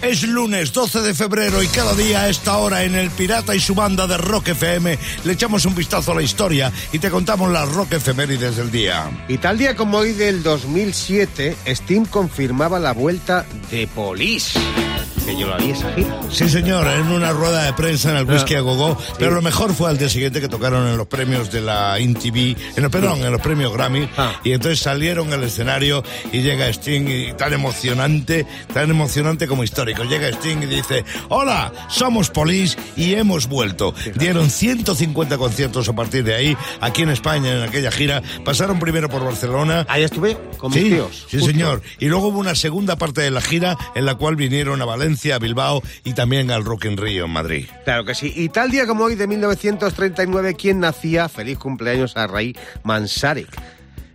Es lunes 12 de febrero y cada día a esta hora en El Pirata y su banda de Rock FM le echamos un vistazo a la historia y te contamos las rock efemérides del día. Y tal día como hoy del 2007, Steam confirmaba la vuelta de Police. Que yo la vi esa gira. Sí, señor, en una rueda de prensa en el Whisky a Gogó, sí. pero lo mejor fue al día siguiente que tocaron en los premios de la MTV, en el, perdón, en los premios Grammy, Ah. y entonces salieron al escenario y llega Sting y tan emocionante, tan emocionante como histórico. Llega Sting y dice, hola, somos Police y hemos vuelto. Dieron 150 conciertos a partir de ahí, aquí en España, en aquella gira. Pasaron primero por Barcelona. Ahí estuve con mis Sí, tíos. sí justo. señor. Y luego hubo una segunda parte de la gira en la cual vinieron a Valencia, a Bilbao y también al Rock in Rio en Madrid. Claro que sí. Y tal día como hoy de 1939, ¿quién nacía? Feliz cumpleaños a Ray Manzarek.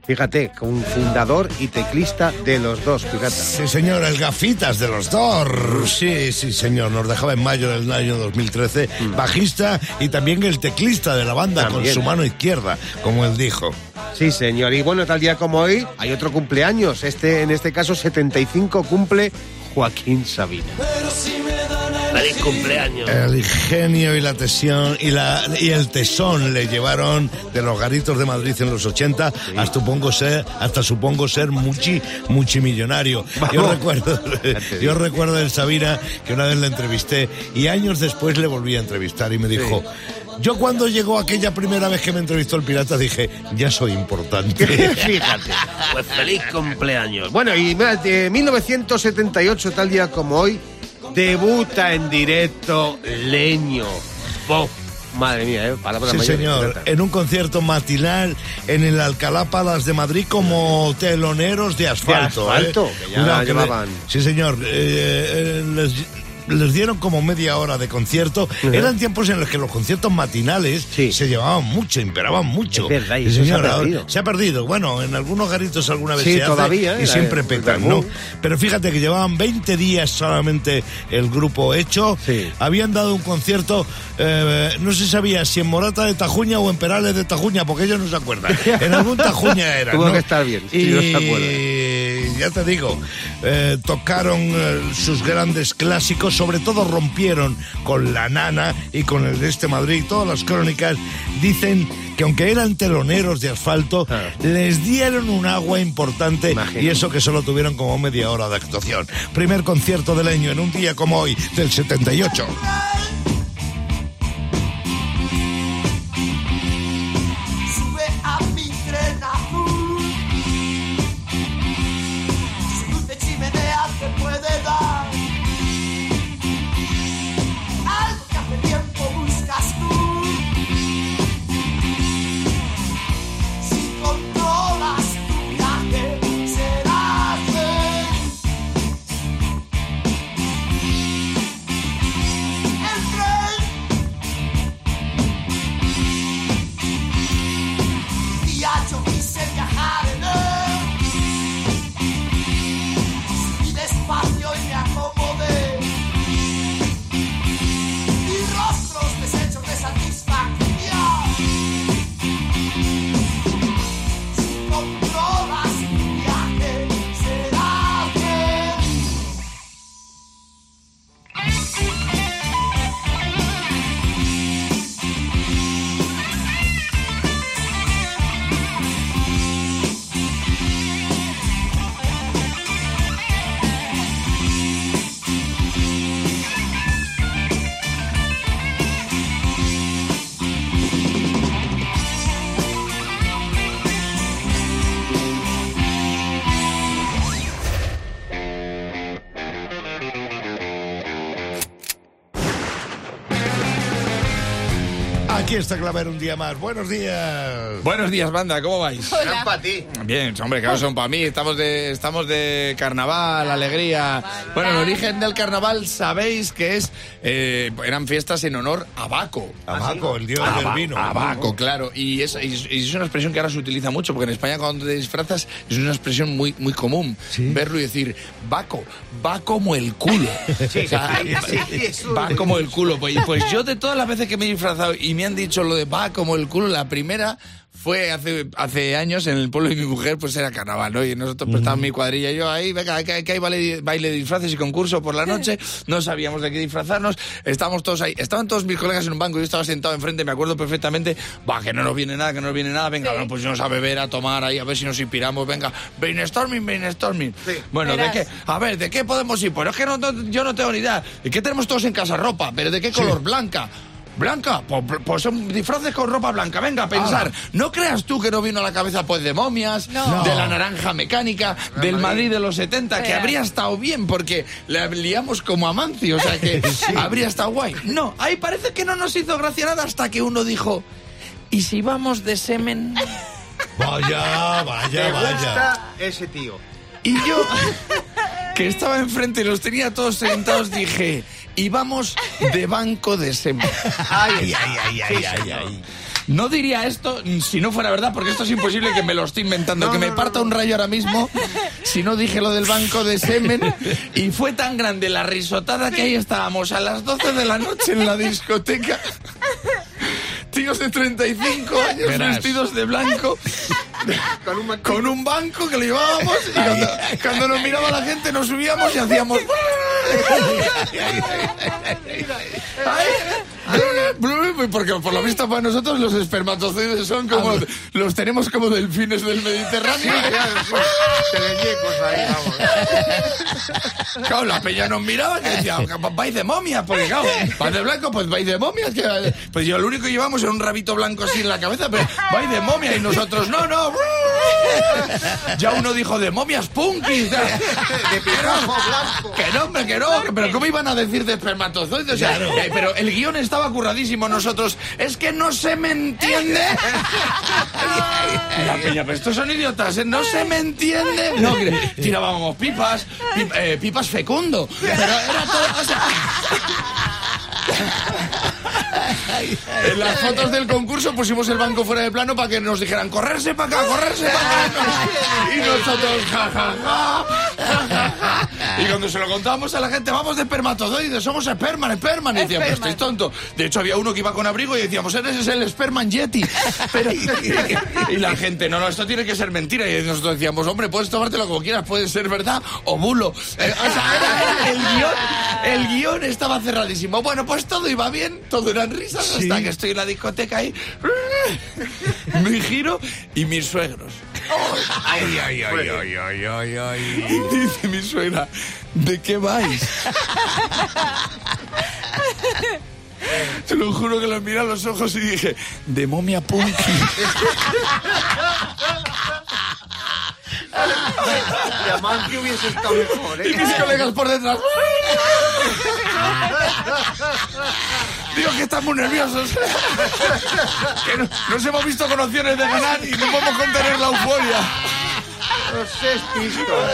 Fíjate, un fundador y teclista de los dos, fíjate. Sí, señor, el gafitas de los Doors. Sí, sí, señor. Nos dejaba en mayo del año 2013. Bajista y también el teclista de la banda con También. su mano izquierda, como él dijo. Sí, señor. Y bueno, tal día como hoy hay otro cumpleaños. Este, en este caso, 75 cumple Joaquín Sabina. Feliz cumpleaños. El ingenio y la tesión y, la, y el tesón le llevaron de los garitos de Madrid en los 80 hasta supongo ser, hasta supongo ser muchi, multimillonario. Yo recuerdo, yo recuerdo el Sabina que una vez le entrevisté y años después le volví a entrevistar y me dijo, yo cuando llegó aquella primera vez que me entrevistó el pirata dije, ya soy importante. Fíjate. Pues feliz cumpleaños. Bueno, y de 1978, tal día como hoy, debuta en directo Leño. Bob. Madre mía, ¿eh? Palabras Sí, mayores, señor, en un concierto matinal en el Alcalá Palace de Madrid como teloneros de asfalto. De asfalto, ¿eh? que ya llevaban. sí, señor, eh, eh, les, les dieron como media hora de concierto. Eran tiempos en los que los conciertos matinales Sí. se llevaban mucho, imperaban mucho. Es verdad, y se ha ahora- se ha perdido. Bueno, en algunos garitos alguna vez Sí, se hace todavía, y ¿eh? siempre petan, el ¿no? Pero fíjate que llevaban 20 días solamente el grupo hecho. Sí. Habían dado un concierto, eh, no se sabía si en Morata de Tajuña o en Perales de Tajuña, porque ellos no se acuerdan. En algún Tajuña era. Tuvo ¿no? que estar bien, y no se acuerdan. Ya te digo, eh, tocaron eh, sus grandes clásicos, sobre todo rompieron con La Nana y con el de este Madrid. Todas las crónicas dicen que aunque eran teloneros de asfalto, Ah. les dieron un agua importante Imagino. y eso que solo tuvieron como media hora de actuación. Primer concierto del año en un día como hoy, del 78. Aquí está Claver un día más. Buenos días. Buenos días, banda, ¿cómo vais? Eran para ti. Bien, hombre, claro, son para mí. Estamos de, estamos de carnaval, alegría. Bueno, el origen del carnaval sabéis que es. eh, eran fiestas en honor a Baco. Abaco, el dios del Aba- vino. Abaco, claro. Y es, y es una expresión que ahora se utiliza mucho, porque en España cuando te disfrazas es una expresión muy, muy común. Verlo y decir, Baco, va como el culo. O sea, va como el culo. Pues, pues yo de todas las veces que me he disfrazado y me han dicho lo de va como el culo, la primera fue hace, hace años en el pueblo de mi mujer, pues era carnaval, ¿no? Y nosotros pues, estábamos mi cuadrilla y yo ahí, venga, que, hay baile, baile de disfraces y concurso por la noche, no sabíamos de qué disfrazarnos, estábamos todos ahí, estaban todos mis colegas en un banco, yo estaba sentado enfrente, me acuerdo perfectamente, va, que no nos viene nada, que no nos viene nada, venga, bueno, pues nos a beber, a tomar ahí, a ver si nos inspiramos, venga, brainstorming, brainstorming. Bueno, ¿de qué? A ver, ¿de qué podemos ir? Pues es que no, no- yo no tengo ni idea. ¿De qué tenemos todos en casa ropa? ¿Pero de qué color? Blanca. Blanca, pues, pues son disfraces con ropa blanca. Venga, a pensar. No creas tú que no vino a la cabeza pues de momias, No. de la naranja mecánica, del Madrid de los 70, que habría estado bien porque le liamos como a Mancio, o sea que habría estado guay. No, ahí parece que no nos hizo gracia nada hasta que uno dijo, ¿y si vamos de semen? Vaya, vaya, Me vaya. gusta ese tío. Y yo, que estaba enfrente y los tenía todos sentados, dije, y vamos de banco de semen. Ay, ay, ay, ay, ay, ay. No diría esto si no fuera verdad, porque esto es imposible que me lo estoy inventando, que me parta un rayo ahora mismo si no dije lo del banco de semen. Y fue tan grande la risotada que ahí estábamos a las 12 de la noche en la discoteca. Tíos de 35 años vestidos de blanco Con un con un banco que lo llevábamos y cuando, cuando nos miraba la gente nos subíamos y hacíamos... Porque por lo visto para nosotros los espermatozoides son como... Los tenemos como delfines del Mediterráneo. vamos. Claro, la peña nos miraba y decía, vais de momias, porque claro, vais de blanco, pues vais de momias. Que, pues yo lo único que llevamos era un rabito blanco así en la cabeza, pero vais de momias y nosotros, no, no. Ya uno dijo de momias punkis. De pirojo blanco. Que no, hombre, que no, pero ¿cómo iban a decir de espermatozoides? O sea, eh, pero el guion estaba curradísimo nosotros. Es que no se me entiende. La peña, pero estos son idiotas, ¿eh? no se me entiende. No, tirábamos pipas, pi- eh, pipas fecundo. Pero era todo. o sea, en las fotos del concurso pusimos el banco fuera de plano para que nos dijeran correrse para acá, correrse para acá. Y nosotros, ja, ja, ja, ja, ja, ja. Y cuando se lo contábamos a la gente, vamos de espermatozoides, somos esperman, esperman. Y decían, pero estáis tonto. De hecho, había uno que iba con abrigo y decíamos, eres es el esperman yeti. Pero, y la gente, no, no, esto tiene que ser mentira. Y nosotros decíamos, hombre, puedes tomártelo como quieras, puede ser verdad o bulo. Eh, o sea, era- era el guion, el guion estaba cerradísimo. Bueno, pues todo iba bien, todo eran risas, hasta que estoy en la discoteca ahí. Me giro y mis suegros. Ay, ay, ay, ay, ay, ay, ay. Y dice mi suegra, ¿de qué vais? Te lo juro que los miré a los ojos y dije, de momia punky. Que hubiese estado mejor, Y ¿eh? mis colegas por detrás. Digo que están muy nerviosos. Que no- nos hemos visto con opciones de ganar y no podemos contener la euforia. Los pistos.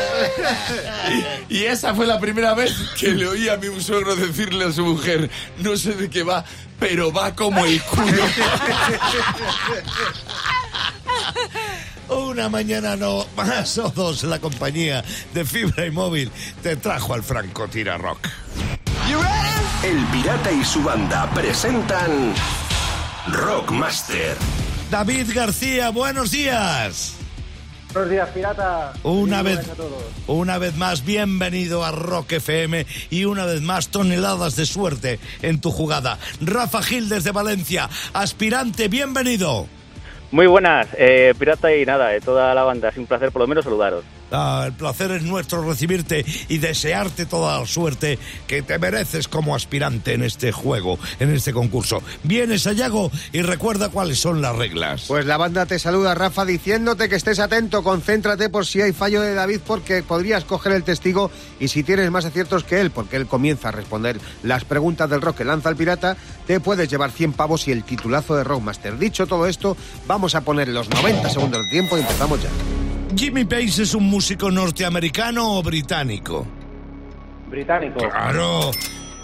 Y esa fue la primera vez que le oí a mi suegro decirle a su mujer, no sé de qué va, pero va como el culo. Una mañana no más o dos la compañía de fibra y móvil te trajo al Franco Tira Rock. El Pirata y su banda presentan Rockmaster. David García, buenos días. Buenos días, pirata. Una vez, a todos. una vez más, bienvenido a Rock FM y una vez más toneladas de suerte en tu jugada. Rafa Gil desde Valencia, aspirante, bienvenido. Muy buenas, eh, pirata y nada, de toda la banda. Es un placer por lo menos saludaros. Ah, el placer es nuestro recibirte y desearte toda la suerte que te mereces como aspirante en este juego, en este concurso. Vienes a Yago y recuerda cuáles son las reglas. Pues la banda te saluda, Rafa, diciéndote que estés atento, concéntrate por si hay fallo de David, porque podrías coger el testigo y si tienes más aciertos que él, porque él comienza a responder las preguntas del rock que lanza el pirata, te puedes llevar 100 pavos y el titulazo de Rockmaster. Dicho todo esto, vamos a poner los 90 segundos de tiempo y empezamos ya. Jimmy Page es un músico norteamericano o británico. Británico. Claro.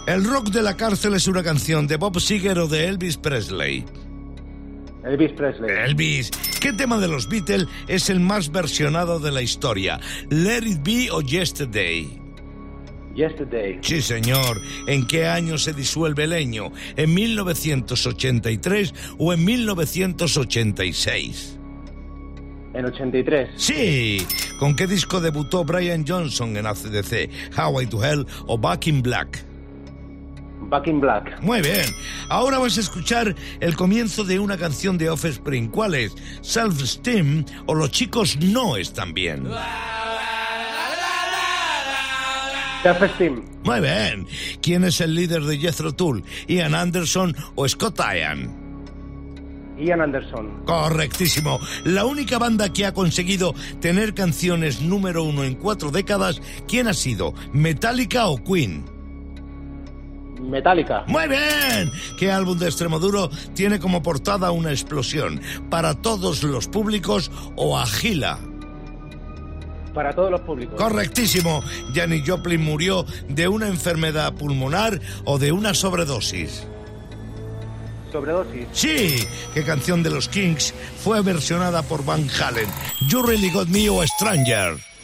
El rock de la cárcel es una canción de Bob Seger o de Elvis Presley. Elvis Presley. Elvis, ¿qué tema de los Beatles es el más versionado de la historia? Let It Be o Yesterday. Yesterday. Sí, señor. ¿En qué año se disuelve Leño? ¿En 1983 o en 1986? En 83. Sí. ¿Con qué disco debutó Brian Johnson en ACDC? Highway to Hell o Back in Black? Back in Black. Muy bien. Ahora vas a escuchar el comienzo de una canción de Offspring. ¿Cuál es? Self Esteem o Los chicos no están bien. Self-esteem. Muy bien. ¿Quién es el líder de Jethro Tull? ¿Ian Anderson o Scott Ian? Ian Anderson. Correctísimo. La única banda que ha conseguido tener canciones número uno en cuatro décadas, ¿quién ha sido? ¿Metallica o Queen? Metallica. Muy bien. ¿Qué álbum de Extremoduro tiene como portada una explosión? ¿Para todos los públicos o Agila? Para todos los públicos. Correctísimo. Janis Joplin murió de una enfermedad pulmonar o de una sobredosis. Sí, ¿qué canción de los Kings fue versionada por Van Halen? You Really Got Me o Stranger.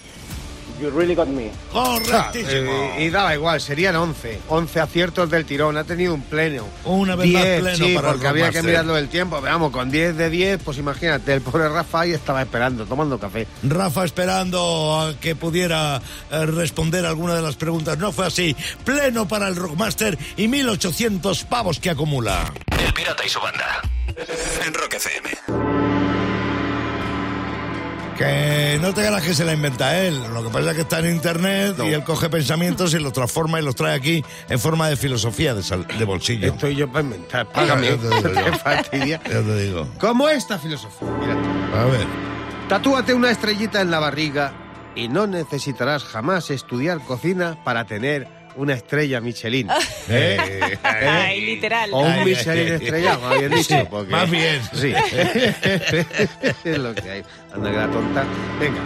You really got me. Correctísimo. Eh, y daba igual, serían 11. 11 aciertos del tirón. Ha tenido un pleno. Una vez más 10, pleno sí, para el porque había que mirarlo del tiempo. Pero vamos, con 10 de 10, pues imagínate, el pobre Rafa ahí estaba esperando, tomando café. Rafa esperando a que pudiera eh, responder alguna de las preguntas. No fue así. Pleno para el Rockmaster y 1800 pavos que acumula. El pirata y su banda. En Rock FM. Que no te ganas que se la inventa él. Lo que pasa es que está en internet y él coge pensamientos y los transforma y los trae aquí en forma de filosofía de, sal- de bolsillo. Estoy yo para inventar. Págame. Ya te digo yo. Te fastidia. Ya te digo. ¿Cómo esta filosofía? Mírate. A ver. Tatúate una estrellita en la barriga y no necesitarás jamás estudiar cocina para tener una estrella Michelin. ¿Eh? Ay, literal. O un Michelin estrellado, más bien dicho. Sí, porque- más bien. Sí. es lo que hay. Anda que la tonta. Venga.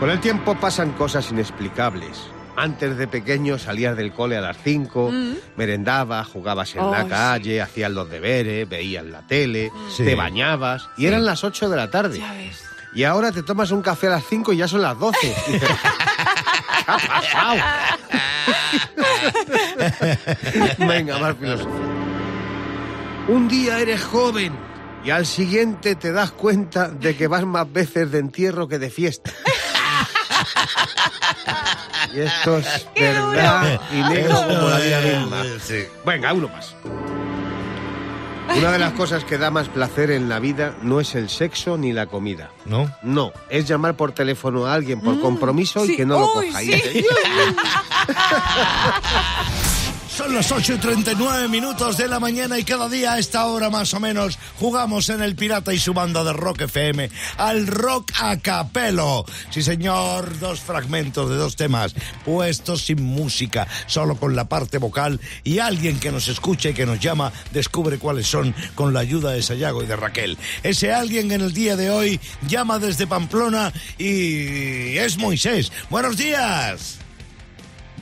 Con el tiempo pasan cosas inexplicables. Antes de pequeño salías del cole a las 5, merendabas, jugabas en la Ay, sí. calle, hacías los deberes, veías la tele, Sí. te bañabas y eran las 8 de la tarde. Ya ves. Y ahora te tomas un café a las 5 y ya son las 12. Y dices, ¿Qué ha pasado? Venga, más filosofía. Un día eres joven y al siguiente te das cuenta de que vas más veces de entierro que de fiesta. Y esto es ¡Qué verdad y negro como la vida misma. Sí. Venga, uno más. Una de las cosas que da más placer en la vida no es el sexo ni la comida. ¿No? No, es llamar por teléfono a alguien por compromiso sí. y que no lo Uy, coja. sí. Son las 8 y 39 minutos de la mañana y cada día a esta hora más o menos jugamos en el Pirata y su banda de Rock FM al rock a capelo. Sí señor, dos fragmentos de dos temas puestos sin música, solo con la parte vocal y alguien que nos escucha y que nos llama descubre cuáles son con la ayuda de Sayago y de Raquel. Ese alguien en el día de hoy llama desde Pamplona y es Moisés. Buenos días.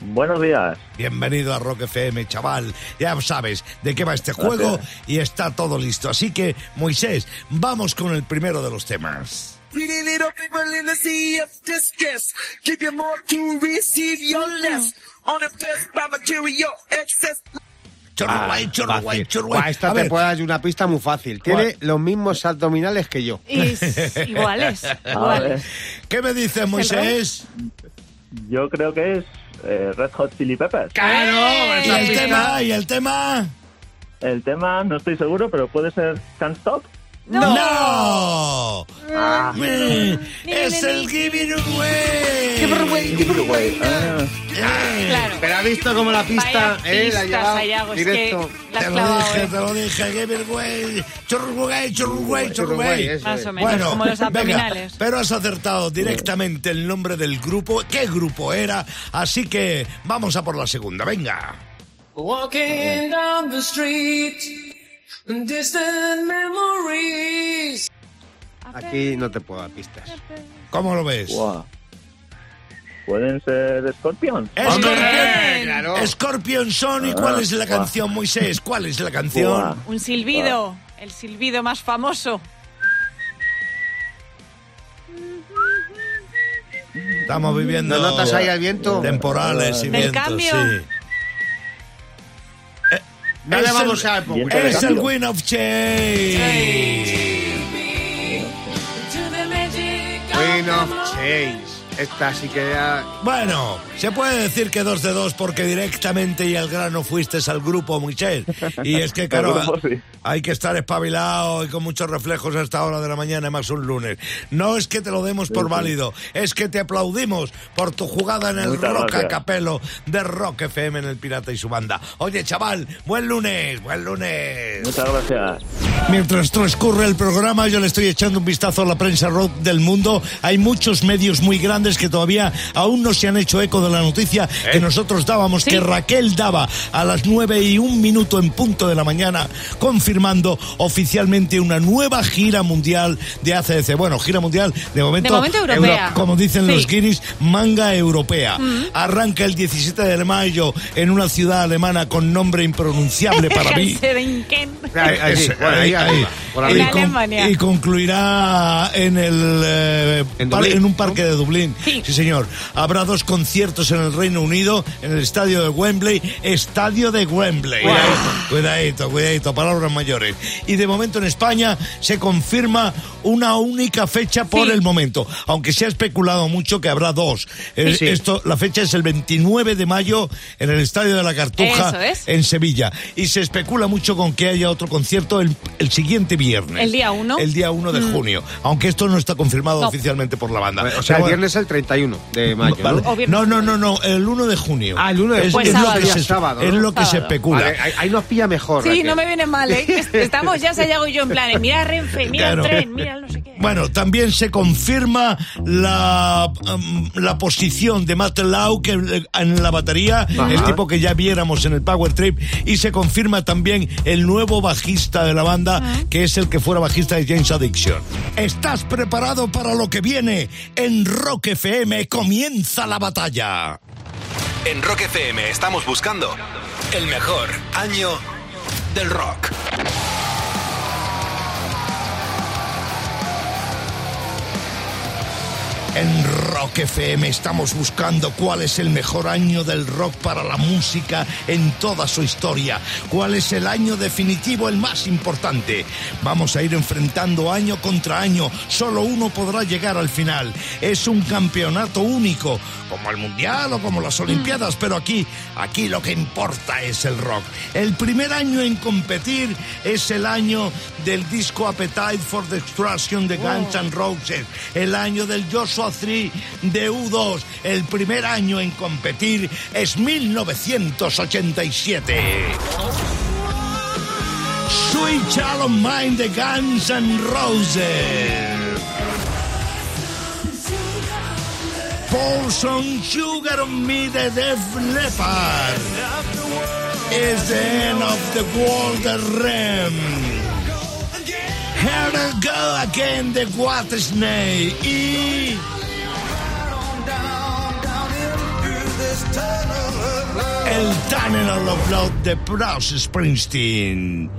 Buenos días. Bienvenido a Rock FM, chaval. Ya sabes de qué va este juego y está todo listo. Así que, Moisés, vamos con el primero de los temas. Pretty little people in the sea of distress. Give you more to receive your less. Unimpressed by material excess. Chorruay, chorruay, Fácil. chorruay. Buah, esta A te ver, puedo dar una pista muy fácil. Tiene los mismos abdominales que yo. Es iguales. iguales. ¿qué me dices, Moisés? Yo creo que es eh, Red Hot Chili Peppers. ¿Y el tema? ¿Y el tema? El tema no estoy seguro, pero puede ser Can't Stop. ¡No! Ah. Mm, es el Giving Away. Ah, Claro. Pero ha visto como la pista, eh, la es directo. Te lo dije, eh. te lo dije, Giving Away. Chorruay. Chorruay, eso Más o menos, como los venga, abdominales. pero has acertado directamente el nombre del grupo, qué grupo era, así que vamos a por la segunda, venga. Walking down the street. Distant memories. Aquí no te puedo dar pistas. ¿Cómo lo ves? ¿Pueden ser Scorpion? Scorpion, claro. Scorpion Son, ¿y cuál es la canción, Moisés? ¿Cuál es la canción? Un silbido. El silbido más famoso. Estamos viviendo. ¿No notas ahí el viento? Temporales y Del vientos, cambio. sí. No le vamos el- a poner. Es el Win of Change. Queen of Change. Esta sí que ya... Bueno, se puede decir que dos de dos porque directamente y al grano fuiste al grupo, Michel. Y es que, claro, Al grupo, sí. hay que estar espabilado y con muchos reflejos a esta hora de la mañana, más un lunes. No es que te lo demos por válido, es que te aplaudimos por tu jugada en el Muchas Rock a gracias. Capelo de Rock FM en el Pirata y su banda. Oye, chaval, buen lunes, buen lunes. Muchas gracias. Mientras transcurre el programa, yo le estoy echando un vistazo a la prensa rock del mundo. Hay muchos medios muy grandes que todavía aún no se han hecho eco de la noticia que nosotros dábamos, que Raquel daba a las nueve y un minuto en punto de la mañana, confirmando oficialmente una nueva gira mundial de ACDC. Bueno, gira mundial de momento, De momento europea. como dicen Sí. los guiris, manga europea. Arranca el 17 de mayo en una ciudad alemana con nombre impronunciable para mí. Y, concluirá en el eh, En par- en un parque de Dublín. Sí. señor. Habrá dos conciertos en el Reino Unido, en el estadio de Wembley, estadio de Wembley. Cuidadito, cuidadito, palabras mayores. Y de momento en España se confirma una única fecha por Sí. el momento, aunque se ha especulado mucho que habrá dos. Eh, Sí. Esto, la fecha es el 29 de mayo en el estadio de la Cartuja Eso es. en Sevilla. Y se especula mucho con que haya otro concierto el, el siguiente viernes. El día uno. El día 1 de junio. Aunque esto no está confirmado No. oficialmente por la banda. O sea, Pero el viernes es el 31 de mayo, vale. ¿no? No, no, no, no, el 1 de junio. Ah, el 1 de Es- junio. es, Pues lo que sábado. se, Sábado, es lo que se especula. Vale, ahí, ahí nos pilla mejor. Sí, Raquel. no me viene mal, ¿eh? Que Estamos ya Sayago y yo en plan, mira Renfe, mira Claro. el tren, mira el no sé qué. Bueno, también se confirma la, um, la posición de Matt Lau que, eh, en la batería, el tipo que ya viéramos en el Power Trip, y se confirma también el nuevo bajista de la banda, que es el que fuera bajista de James Addiction. ¿Estás preparado para lo que viene? En Rock FM comienza la batalla. En Rock FM estamos buscando el mejor año del rock. En Rock FM estamos buscando cuál es el mejor año del rock para la música en toda su historia. ¿Cuál es el año definitivo, el más importante? Vamos a ir enfrentando año contra año. Solo uno podrá llegar al final. Es un campeonato único, como el Mundial o como las Olimpiadas, pero aquí, aquí lo que importa es el rock. El primer año en competir es el año del disco Appetite for Destruction de Guns N' Roses, el año del Joshua 3 de U2. El primer año en competir es 1987. Sweet Child of Mine de Guns N' Roses. Pour some sugar on me de Def Leppard. It's the end of the world the Rem. Here I go again the Water Snake. Y... El Tunnel of Blood de Bruce Springsteen.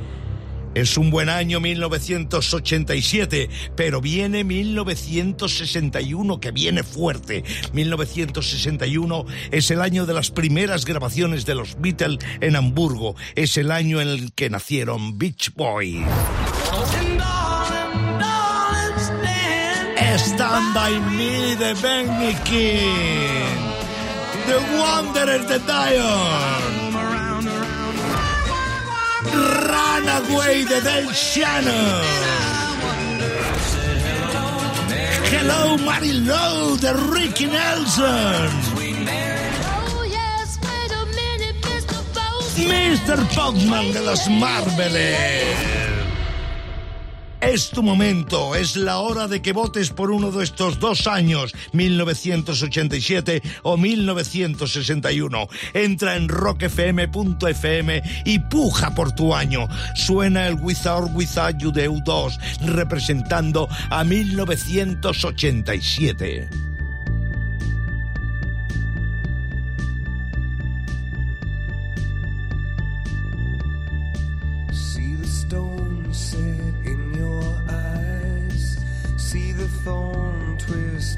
Es un buen año 1987, pero viene 1961 que viene fuerte. 1961 es el año de las primeras grabaciones de los Beatles en Hamburgo. Es el año en el que nacieron Beach Boys. Stand by me de Benny King. The Wanderer de Dion. Runaway de Del Shannon. Hello Marilou de Ricky Nelson. Mr. Pogman de los Marveles. Es tu momento, es la hora de que votes por uno de estos dos años, 1987 o 1961. Entra en rockfm.fm y puja por tu año. Suena el Without Without You de U2, representando a 1987.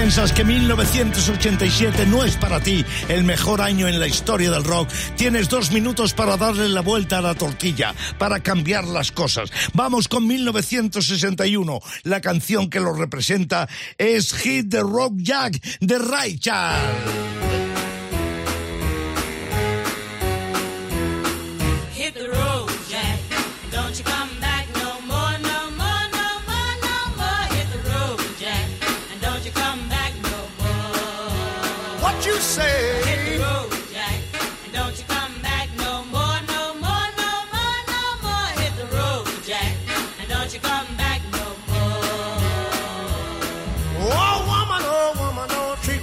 Piensas que 1987 no es para ti el mejor año en la historia del rock, tienes dos minutos para darle la vuelta a la tortilla, para cambiar las cosas. Vamos con 1961. La canción que lo representa es Hit the Rock Jack de Ray Charles.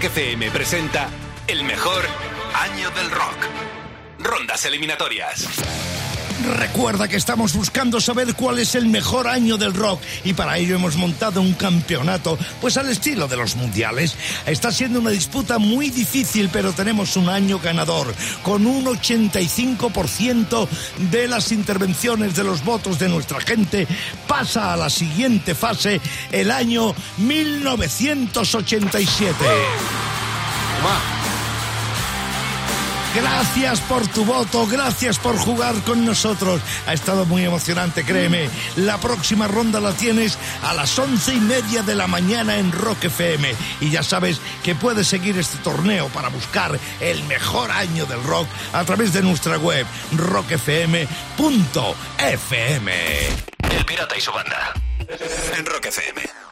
Rock presenta el mejor año del rock. Rondas eliminatorias. Recuerda que estamos buscando saber cuál es el mejor año del rock y para ello hemos montado un campeonato, pues al estilo de los mundiales. Está siendo una disputa muy difícil, pero tenemos un año ganador, con un 85% de las intervenciones de los votos de nuestra gente. Pasa a la siguiente fase el año 1987. Gracias por tu voto, gracias por jugar con nosotros. Ha estado muy emocionante, créeme. La próxima ronda la tienes a las once y media de la mañana en Rock FM. Y ya sabes que puedes seguir este torneo para buscar el mejor año del rock a través de nuestra web rockfm.fm. El pirata y su banda. En Rock FM.